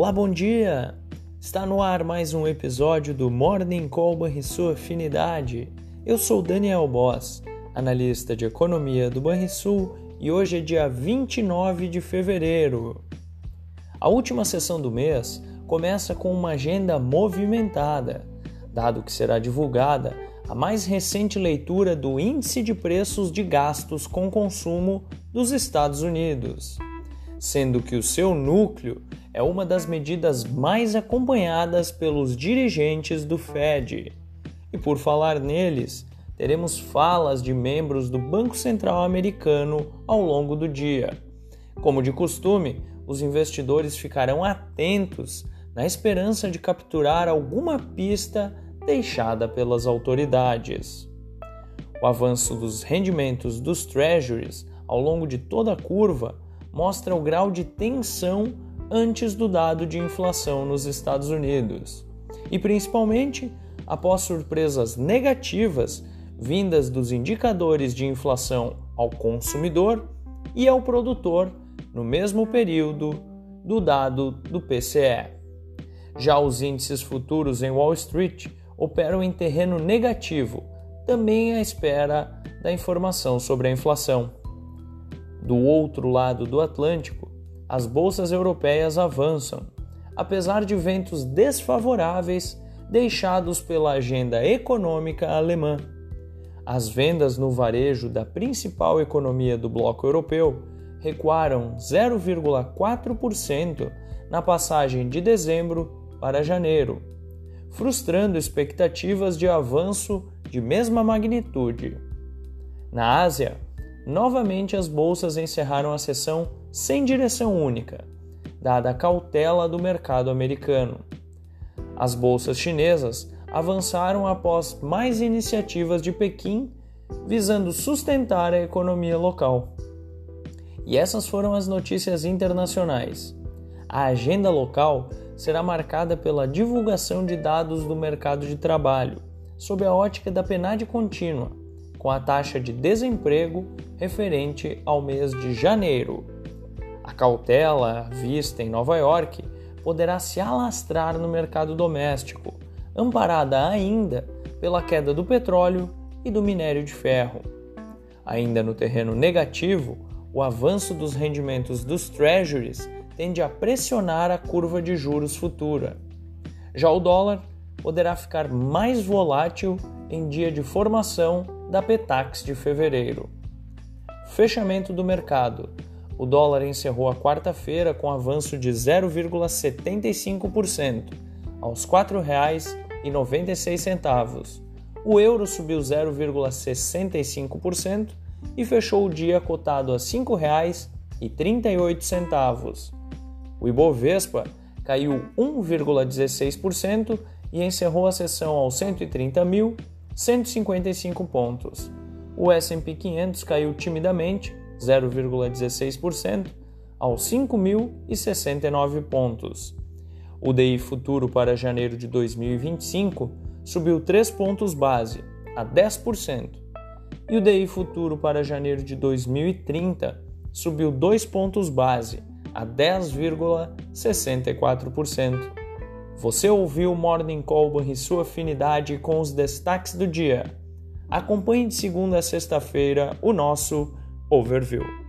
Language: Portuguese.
Olá, bom dia! Está no ar mais um episódio do Morning Call sua afinidade. Eu sou Daniel Boss, analista de economia do Banrisul e hoje é dia 29 de fevereiro. A última sessão do mês começa com uma agenda movimentada, dado que será divulgada a mais recente leitura do Índice de Preços de Gastos com Consumo dos Estados Unidos, sendo que o seu núcleo é uma das medidas mais acompanhadas pelos dirigentes do Fed. E por falar neles, teremos falas de membros do Banco Central Americano ao longo do dia. Como de costume, os investidores ficarão atentos na esperança de capturar alguma pista deixada pelas autoridades. O avanço dos rendimentos dos treasuries ao longo de toda a curva mostra o grau de tensão antes do dado de inflação nos Estados Unidos, e principalmente após surpresas negativas vindas dos indicadores de inflação ao consumidor e ao produtor no mesmo período do dado do PCE. Já os índices futuros em Wall Street operam em terreno negativo, também à espera da informação sobre a inflação. Do outro lado do Atlântico, as bolsas europeias avançam, apesar de ventos desfavoráveis deixados pela agenda econômica alemã. As vendas no varejo da principal economia do bloco europeu recuaram 0,4% na passagem de dezembro para janeiro, frustrando expectativas de avanço de mesma magnitude. Na Ásia, novamente as bolsas encerraram a sessão sem direção única, dada a cautela do mercado americano. As bolsas chinesas avançaram após mais iniciativas de Pequim visando sustentar a economia local. E essas foram as notícias internacionais. A agenda local será marcada pela divulgação de dados do mercado de trabalho, sob a ótica da PNAD contínua, com a taxa de desemprego referente ao mês de janeiro. A cautela vista em Nova York poderá se alastrar no mercado doméstico, amparada ainda pela queda do petróleo e do minério de ferro. Ainda no terreno negativo, o avanço dos rendimentos dos treasuries tende a pressionar a curva de juros futura. Já o dólar poderá ficar mais volátil em dia de formação da Petax de fevereiro. Fechamento do mercado o dólar encerrou a quarta-feira com avanço de 0,75%, aos R$ 4,96. O euro subiu 0,65% e fechou o dia cotado a R$ 5,38. O Ibovespa caiu 1,16% e encerrou a sessão aos 130.155 pontos. O S&P 500 caiu timidamente 0,16%, aos 5.069 pontos. O DI futuro para janeiro de 2025 subiu 3 pontos base, a 10%, e o DI futuro para janeiro de 2030 subiu 2 pontos base, a 10,64%. Você ouviu o Morning Call e sua afinidade com os destaques do dia. Acompanhe de segunda a sexta-feira o nosso overview.